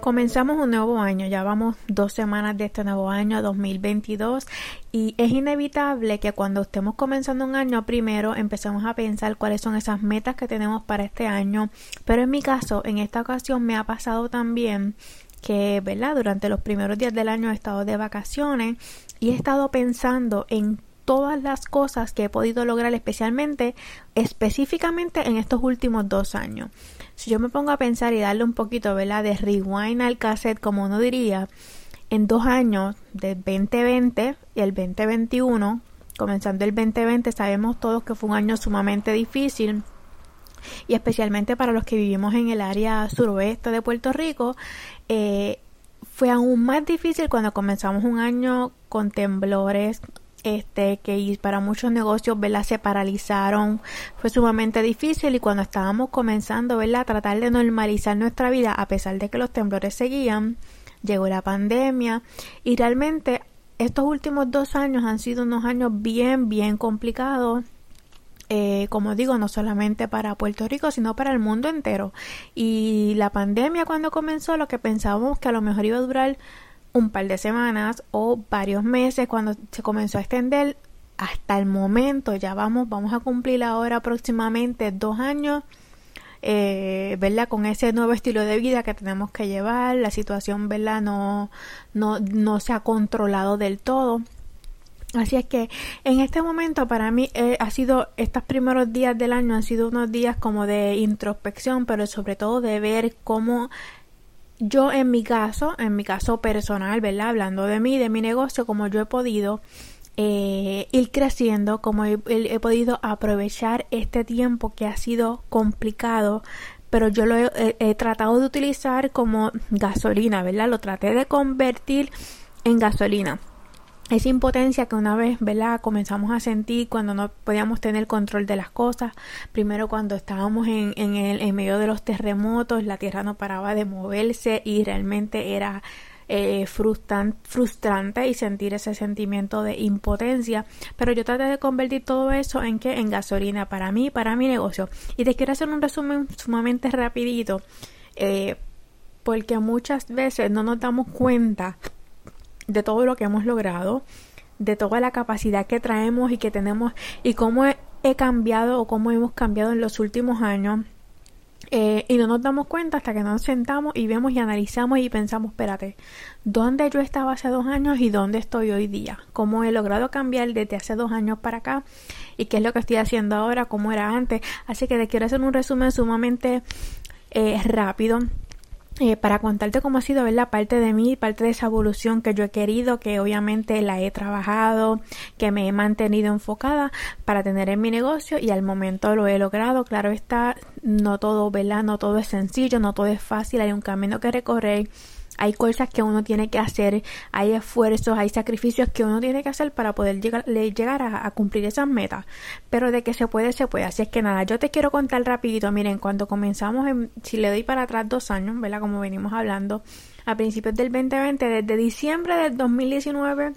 Comenzamos un nuevo año, ya vamos dos semanas de este nuevo año 2022 y es inevitable que cuando estemos comenzando un año primero empecemos a pensar cuáles son esas metas que tenemos para este año, pero en mi caso, en esta ocasión me ha pasado también que, ¿verdad? Durante los primeros días del año he estado de vacaciones y he estado pensando en todas las cosas que he podido lograr especialmente, específicamente en estos últimos dos años. Si yo me pongo a pensar y darle un poquito, ¿verdad? De rewind al cassette, como uno diría, en dos años, del 2020 y el 2021, comenzando el 2020, sabemos todos que fue un año sumamente difícil y especialmente para los que vivimos en el área suroeste de Puerto Rico, eh, fue aún más difícil cuando comenzamos un año con temblores, este que para muchos negocios ¿verdad? se paralizaron fue sumamente difícil y cuando estábamos comenzando ¿verdad? a tratar de normalizar nuestra vida a pesar de que los temblores seguían llegó la pandemia y realmente estos últimos dos años han sido unos años bien bien complicados eh, como digo, no solamente para Puerto Rico, sino para el mundo entero. Y la pandemia cuando comenzó, lo que pensábamos que a lo mejor iba a durar un par de semanas o varios meses cuando se comenzó a extender hasta el momento ya vamos vamos a cumplir ahora aproximadamente dos años eh, ¿verdad? Con ese nuevo estilo de vida que tenemos que llevar, la situación, ¿verdad? No, no, no se ha controlado del todo. Así es que en este momento para mí eh, ha sido, estos primeros días del año han sido unos días como de introspección, pero sobre todo de ver cómo yo en mi caso, en mi caso personal, ¿verdad? Hablando de mí, de mi negocio, como yo he podido eh, ir creciendo, como he, podido aprovechar este tiempo que ha sido complicado, pero yo lo he tratado de utilizar como gasolina, ¿verdad? Lo traté de convertir en gasolina esa impotencia que una vez, ¿verdad? Comenzamos a sentir cuando no podíamos tener control de las cosas. Primero cuando estábamos en, en, el, en medio de los terremotos, la tierra no paraba de moverse y realmente era eh, frustrante y sentir ese sentimiento de impotencia. Pero yo traté de convertir todo eso en que en gasolina para mí, para mi negocio. Y te quiero hacer un resumen sumamente rapidito. Eh, porque muchas veces no nos damos cuenta de todo lo que hemos logrado, de toda la capacidad que traemos y que tenemos y cómo he, cambiado o cómo hemos cambiado en los últimos años. Eh, y no nos damos cuenta hasta que nos sentamos y vemos y analizamos y pensamos, espérate, ¿dónde yo estaba hace dos años y dónde estoy hoy día? ¿Cómo he logrado cambiar desde hace dos años para acá? ¿Y qué es lo que estoy haciendo ahora? ¿Cómo era antes? Así que te quiero hacer un resumen sumamente eh, rápido eh, para contarte cómo ha sido ver la parte de mí, parte de esa evolución que yo he querido, que obviamente la he trabajado, que me he mantenido enfocada para tener en mi negocio y al momento lo he logrado. Claro está, no todo, ¿verdad? No todo es sencillo, no todo es fácil, hay un camino que recorrer hay cosas que uno tiene que hacer, hay esfuerzos, hay sacrificios que uno tiene que hacer para poder llegar, llegar a, cumplir esas metas. Pero de que se puede, se puede. Así es que nada, yo te quiero contar rapidito. Miren, cuando comenzamos, en, si le doy para atrás dos años, ¿verdad? Como venimos hablando, a principios del 2020, desde diciembre del 2019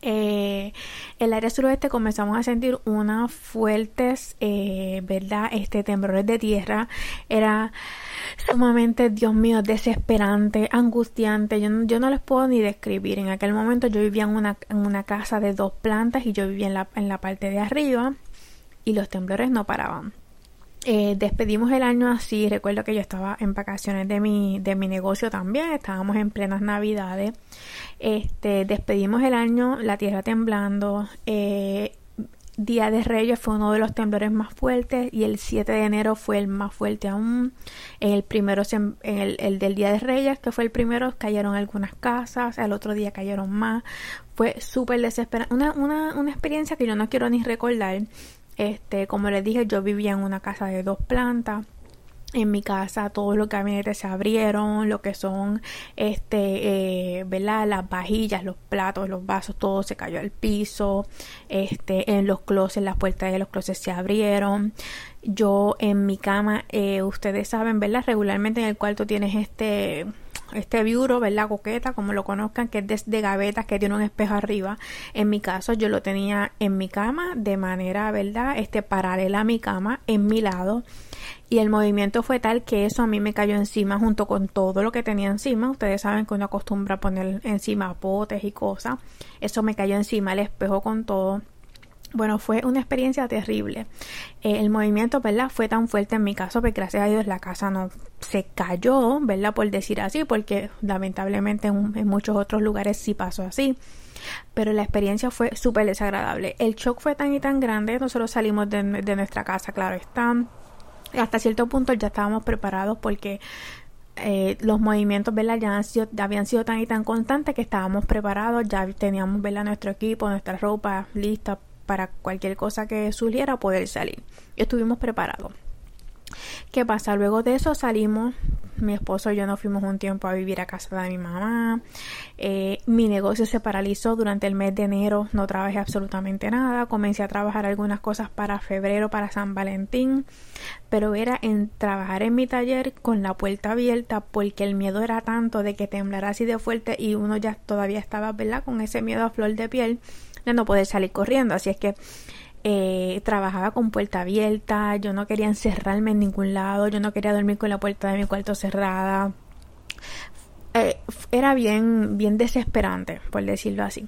eh, el área suroeste comenzamos a sentir unas fuertes, eh, ¿verdad? Este temblores de tierra. Era sumamente, Dios mío, desesperante, angustiante. Yo, yo no les puedo ni describir. En aquel momento yo vivía en una, en una casa de dos plantas y yo vivía en la, en la parte de arriba y los temblores no paraban. Eh, despedimos el año así. Recuerdo que yo estaba en vacaciones de mi, de mi negocio también. Estábamos en plenas navidades. Este, despedimos el año, la tierra temblando. Eh, Día de Reyes fue uno de los temblores más fuertes y el 7 de enero fue el más fuerte aún. El primero, en el, el, del Día de Reyes, que fue el primero, cayeron algunas casas, el otro día cayeron más. Fue súper desesperante. Una, una, una experiencia que yo no quiero ni recordar este, como les dije, yo vivía en una casa de dos plantas. en mi casa todos los gabinetes se abrieron, lo que son este, eh, ¿verdad? Las vajillas, los platos, los vasos, todo se cayó al piso, este, en los closets, las puertas de los closets se abrieron. Yo en mi cama, eh, ustedes saben, ¿verdad? Regularmente en el cuarto tienes este este biuro, ¿verdad? Coqueta, como lo conozcan, que es de, de, gavetas, que tiene un espejo arriba. En mi caso, yo lo tenía en mi cama de manera, ¿verdad? Este paralela a mi cama, en mi lado y el movimiento fue tal que eso a mí me cayó encima junto con todo lo que tenía encima. Ustedes saben que uno acostumbra a poner encima potes y cosas. Eso me cayó encima, el espejo con todo. Bueno, fue una experiencia terrible. Eh, el movimiento, ¿verdad? Fue tan fuerte en mi caso, porque gracias a Dios la casa no se cayó, ¿verdad? Por decir así, porque lamentablemente en, muchos otros lugares sí pasó así. Pero la experiencia fue súper desagradable. El shock fue tan y tan grande, nosotros salimos de, nuestra casa, claro está hasta cierto punto ya estábamos preparados porque eh, los movimientos ¿verdad? ya sido, habían sido tan y tan constantes que estábamos preparados, ya teníamos ¿verdad? nuestro equipo, nuestra ropa lista para cualquier cosa que surgiera poder salir. Estuvimos preparados. ¿Qué pasa? Luego de eso salimos, mi esposo y yo nos fuimos un tiempo a vivir a casa de mi mamá. Eh, mi negocio se paralizó durante el mes de enero, no trabajé absolutamente nada. Comencé a trabajar algunas cosas para febrero, para San Valentín, pero era en trabajar en mi taller con la puerta abierta porque el miedo era tanto de que temblara así de fuerte y uno ya todavía estaba, ¿verdad? Con ese miedo a flor de piel no poder salir corriendo. Así es que eh, trabajaba con puerta abierta, yo no quería encerrarme en ningún lado, yo no quería dormir con la puerta de mi cuarto cerrada. Eh, era bien, bien desesperante, por decirlo así.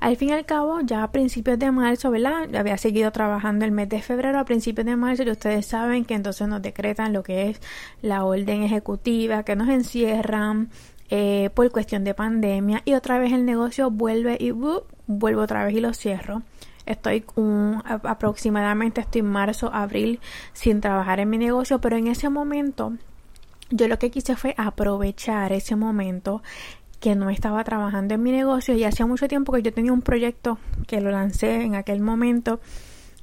Al fin y al cabo, ya a principios de marzo, ¿verdad? Había seguido trabajando el mes de febrero, a principios de marzo, y ustedes saben que entonces nos decretan lo que es la orden ejecutiva, que nos encierran, eh, por cuestión de pandemia y otra vez el negocio vuelve y uh, vuelvo otra vez y lo cierro. Estoy aproximadamente estoy marzo, abril sin trabajar en mi negocio, pero en ese momento yo lo que quise fue aprovechar ese momento que no estaba trabajando en mi negocio y hacía mucho tiempo que yo tenía un proyecto que lo lancé en aquel momento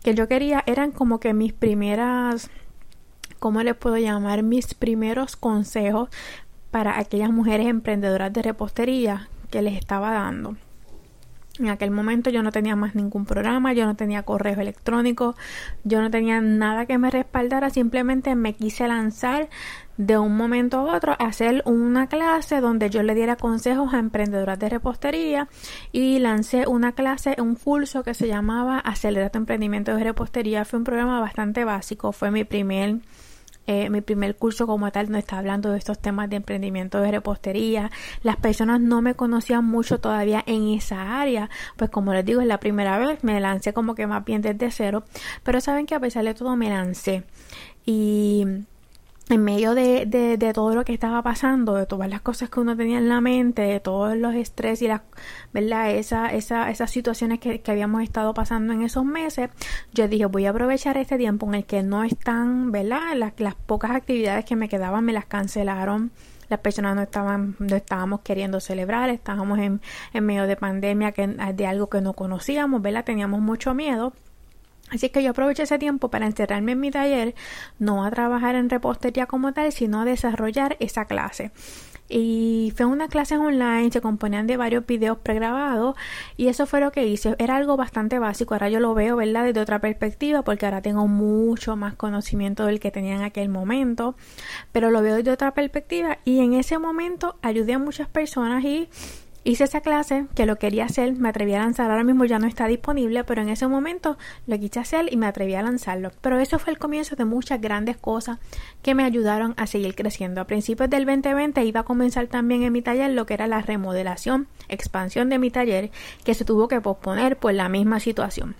que yo quería eran como que mis primeras ¿cómo les puedo llamar? mis primeros consejos para aquellas mujeres emprendedoras de repostería que les estaba dando. En aquel momento yo no tenía más ningún programa, yo no tenía correo electrónico, yo no tenía nada que me respaldara, simplemente me quise lanzar de un momento a otro a hacer una clase donde yo le diera consejos a emprendedoras de repostería y lancé una clase, un curso que se llamaba Acelera tu emprendimiento de repostería. Fue un programa bastante básico, fue mi primer eh, mi primer curso como tal no está hablando de estos temas de emprendimiento de repostería. Las personas no me conocían mucho todavía en esa área, pues como les digo, es la primera vez, me lancé como que más bien desde cero, pero saben que a pesar de todo me lancé. Y en medio de, de, todo lo que estaba pasando, de todas las cosas que uno tenía en la mente, de todos los estrés y las, ¿verdad? Esa, esa, esas situaciones que, que, habíamos estado pasando en esos meses, yo dije, voy a aprovechar este tiempo en el que no están, ¿verdad? Las, las pocas actividades que me quedaban me las cancelaron. Las personas no estaban, no estábamos queriendo celebrar, estábamos en, en medio de pandemia que, de algo que no conocíamos, ¿verdad? Teníamos mucho miedo. Así que yo aproveché ese tiempo para encerrarme en mi taller, no a trabajar en repostería como tal, sino a desarrollar esa clase. Y fue una clase online, se componían de varios videos pregrabados y eso fue lo que hice. Era algo bastante básico, ahora yo lo veo, ¿verdad? Desde otra perspectiva, porque ahora tengo mucho más conocimiento del que tenía en aquel momento, pero lo veo desde otra perspectiva y en ese momento ayudé a muchas personas y Hice esa clase que lo quería hacer, me atreví a lanzar, ahora mismo ya no está disponible, pero en ese momento lo quise hacer y me atreví a lanzarlo. Pero eso fue el comienzo de muchas grandes cosas que me ayudaron a seguir creciendo. A principios del 2020 iba a comenzar también en mi taller lo que era la remodelación, expansión de mi taller, que se tuvo que posponer por la misma situación.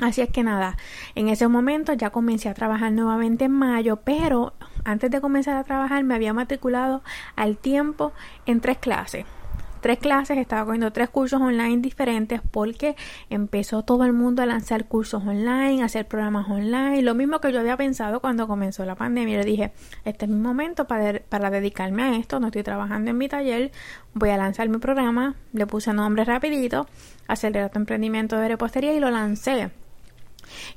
Así es que nada, en ese momento ya comencé a trabajar nuevamente en mayo, pero antes de comenzar a trabajar me había matriculado al tiempo en tres clases tres clases, estaba cogiendo tres cursos online diferentes porque empezó todo el mundo a lanzar cursos online, a hacer programas online, lo mismo que yo había pensado cuando comenzó la pandemia. Le dije, este es mi momento para, para dedicarme a esto, no estoy trabajando en mi taller, voy a lanzar mi programa, le puse nombre rapidito, acelerar tu emprendimiento de repostería y lo lancé.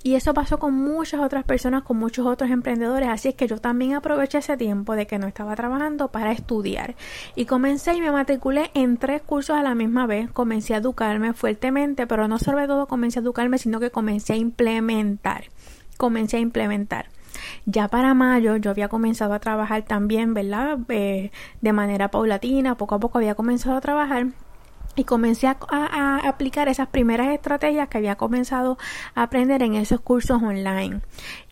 Y eso pasó con muchas otras personas, con muchos otros emprendedores. Así es que yo también aproveché ese tiempo de que no estaba trabajando para estudiar. Y comencé y me matriculé en tres cursos a la misma vez. Comencé a educarme fuertemente, pero no sobre todo comencé a educarme, sino que comencé a implementar. Comencé a implementar. Ya para mayo yo había comenzado a trabajar también, ¿verdad? Eh, de manera paulatina, poco a poco había comenzado a trabajar y comencé a, aplicar esas primeras estrategias que había comenzado a aprender en esos cursos online.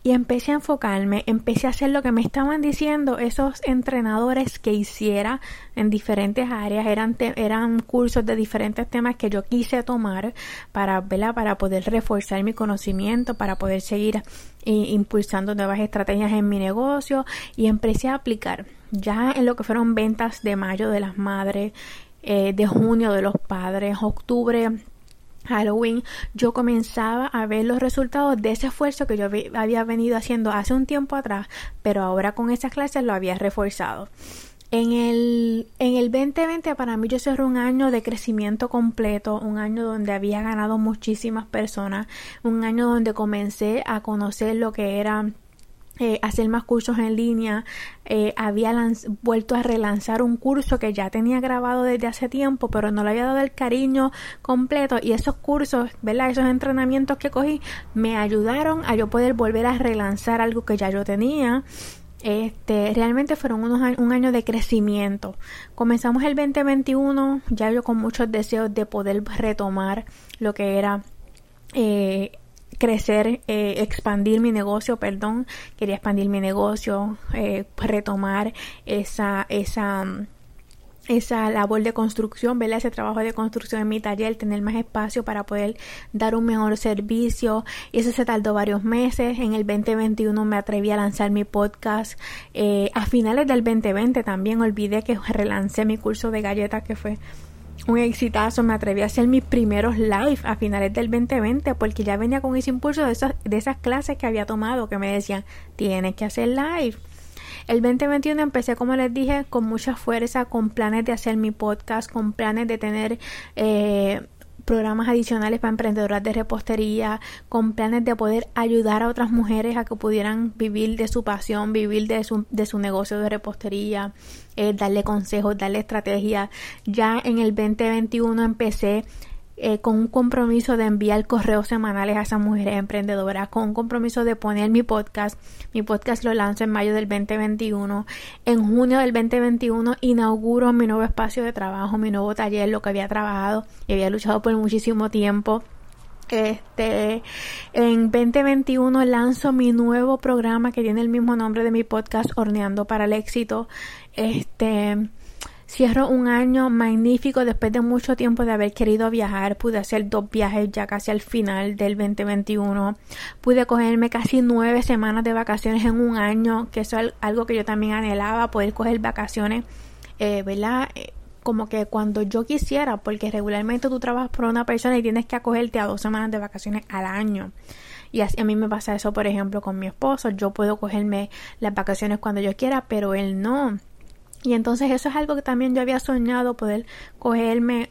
Y empecé a enfocarme, empecé a hacer lo que me estaban diciendo esos entrenadores que hiciera en diferentes áreas. Eran, eran cursos de diferentes temas que yo quise tomar para, para poder reforzar mi conocimiento, para poder seguir eh, impulsando nuevas estrategias en mi negocio y empecé a aplicar ya en lo que fueron ventas de mayo de las madres, eh, de junio de los padres, octubre, Halloween, yo comenzaba a ver los resultados de ese esfuerzo que yo había venido haciendo hace un tiempo atrás, pero ahora con esas clases lo había reforzado. En el, en el 2020 para mí yo cerré un año de crecimiento completo, un año donde había ganado muchísimas personas, un año donde comencé a conocer lo que era eh, hacer más cursos en línea, eh, había vuelto a relanzar un curso que ya tenía grabado desde hace tiempo, pero no le había dado el cariño completo y esos cursos, ¿verdad? Esos entrenamientos que cogí me ayudaron a yo poder volver a relanzar algo que ya yo tenía. Este, realmente fueron unos un año de crecimiento. Comenzamos el 2021 ya yo con muchos deseos de poder retomar lo que era eh, crecer, eh, expandir mi negocio, perdón, quería expandir mi negocio, eh, retomar esa, esa, esa labor de construcción, ¿verdad? Ese trabajo de construcción en mi taller, tener más espacio para poder dar un mejor servicio. Y eso se tardó varios meses. En el 2021 me atreví a lanzar mi podcast. Eh, a finales del 2020 también olvidé que relancé mi curso de galletas que fue un exitazo. Me atreví a hacer mis primeros live a finales del 2020 porque ya venía con ese impulso de esas, de esas clases que había tomado que me decían, tienes que hacer live. El 2021 empecé, como les dije, con mucha fuerza, con planes de hacer mi podcast, con planes de tener eh, programas adicionales para emprendedoras de repostería, con planes de poder ayudar a otras mujeres a que pudieran vivir de su pasión, vivir de su, de su negocio de repostería, eh, darle consejos, darle estrategias. Ya en el 2021 empecé eh, con un compromiso de enviar correos semanales a esas mujeres emprendedoras, con un compromiso de poner mi podcast. Mi podcast lo lanzo en mayo del 2021. En junio del 2021 inauguro mi nuevo espacio de trabajo, mi nuevo taller, lo que había trabajado y había luchado por muchísimo tiempo. Este, en 2021 lanzo mi nuevo programa que tiene el mismo nombre de mi podcast, Horneando para el Éxito. Este, Cierro un año magnífico después de mucho tiempo de haber querido viajar. Pude hacer dos viajes ya casi al final del 2021. Pude cogerme casi nueve semanas de vacaciones en un año, que eso es algo que yo también anhelaba, poder coger vacaciones, eh, ¿verdad? Eh, como que cuando yo quisiera, porque regularmente tú trabajas por una persona y tienes que acogerte a dos semanas de vacaciones al año. Y así a mí me pasa eso, por ejemplo, con mi esposo. Yo puedo cogerme las vacaciones cuando yo quiera, pero él no. Y entonces eso es algo que también yo había soñado, poder cogerme,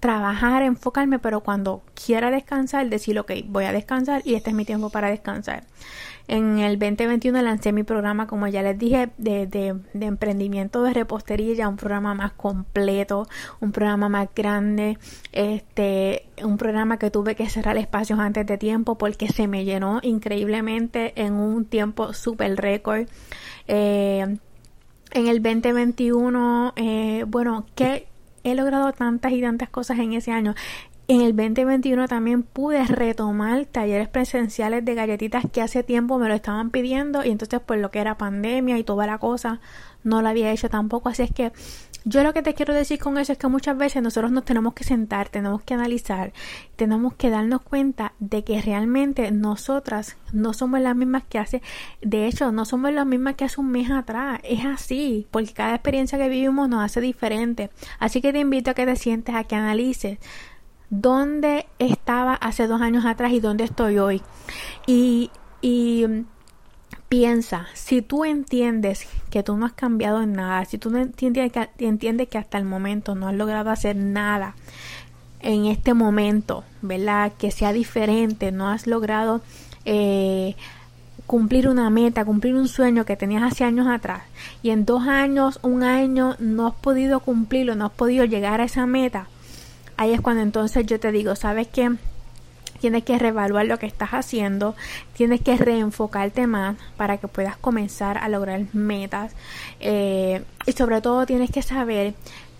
trabajar, enfocarme, pero cuando quiera descansar, decir, ok, voy a descansar y este es mi tiempo para descansar. En el 2021 lancé mi programa, como ya les dije, de, de, emprendimiento de repostería, ya un programa más completo, un programa más grande, este, un programa que tuve que cerrar espacios antes de tiempo porque se me llenó increíblemente en un tiempo súper récord. Eh, en el 2021, eh, bueno, que he logrado tantas y tantas cosas en ese año. En el 2021 también pude retomar talleres presenciales de galletitas que hace tiempo me lo estaban pidiendo y entonces por lo que era pandemia y toda la cosa no lo había hecho tampoco. Así es que yo lo que te quiero decir con eso es que muchas veces nosotros nos tenemos que sentar, tenemos que analizar, tenemos que darnos cuenta de que realmente nosotras no somos las mismas que hace, de hecho, no somos las mismas que hace un mes atrás. Es así, porque cada experiencia que vivimos nos hace diferente. Así que te invito a que te sientes, a que analices dónde estaba hace dos años atrás y dónde estoy hoy. Y, y Piensa, si tú entiendes que tú no has cambiado en nada, si tú entiendes que, entiendes que hasta el momento no has logrado hacer nada, en este momento, ¿verdad? Que sea diferente, no has logrado eh, cumplir una meta, cumplir un sueño que tenías hace años atrás y en dos años, un año no has podido cumplirlo, no has podido llegar a esa meta, ahí es cuando entonces yo te digo, ¿sabes qué? Tienes que reevaluar lo que estás haciendo, tienes que reenfocarte más para que puedas comenzar a lograr metas eh, y sobre todo tienes que saber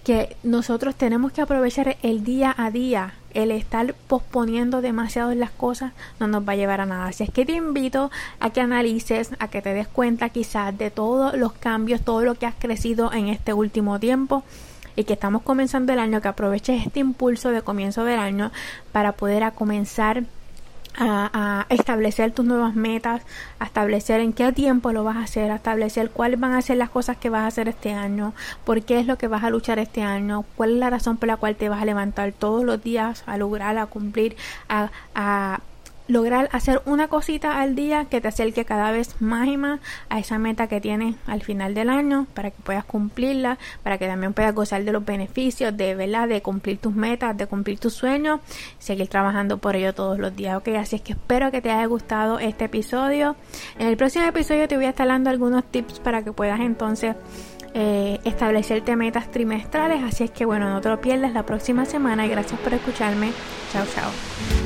que nosotros tenemos que aprovechar el día a día. El estar posponiendo demasiado las cosas no nos va a llevar a nada. Así es que te invito a que analices, a que te des cuenta quizás de todos los cambios, todo lo que has crecido en este último tiempo y que estamos comenzando el año, que aproveches este impulso de comienzo del año para poder a comenzar a, establecer tus nuevas metas, a establecer en qué tiempo lo vas a hacer, a establecer cuáles van a ser las cosas que vas a hacer este año, por qué es lo que vas a luchar este año, cuál es la razón por la cual te vas a levantar todos los días a lograr, a cumplir, a, a lograr hacer una cosita al día que te acerque cada vez más y más a esa meta que tienes al final del año para que puedas cumplirla, para que también puedas gozar de los beneficios de ¿verdad? de cumplir tus metas, de cumplir tus sueños, seguir trabajando por ello todos los días. Ok, así es que espero que te haya gustado este episodio. En el próximo episodio te voy a estar dando algunos tips para que puedas entonces eh, establecerte metas trimestrales. Así es que bueno, no te lo pierdas la próxima semana y gracias por escucharme. Chao, chao.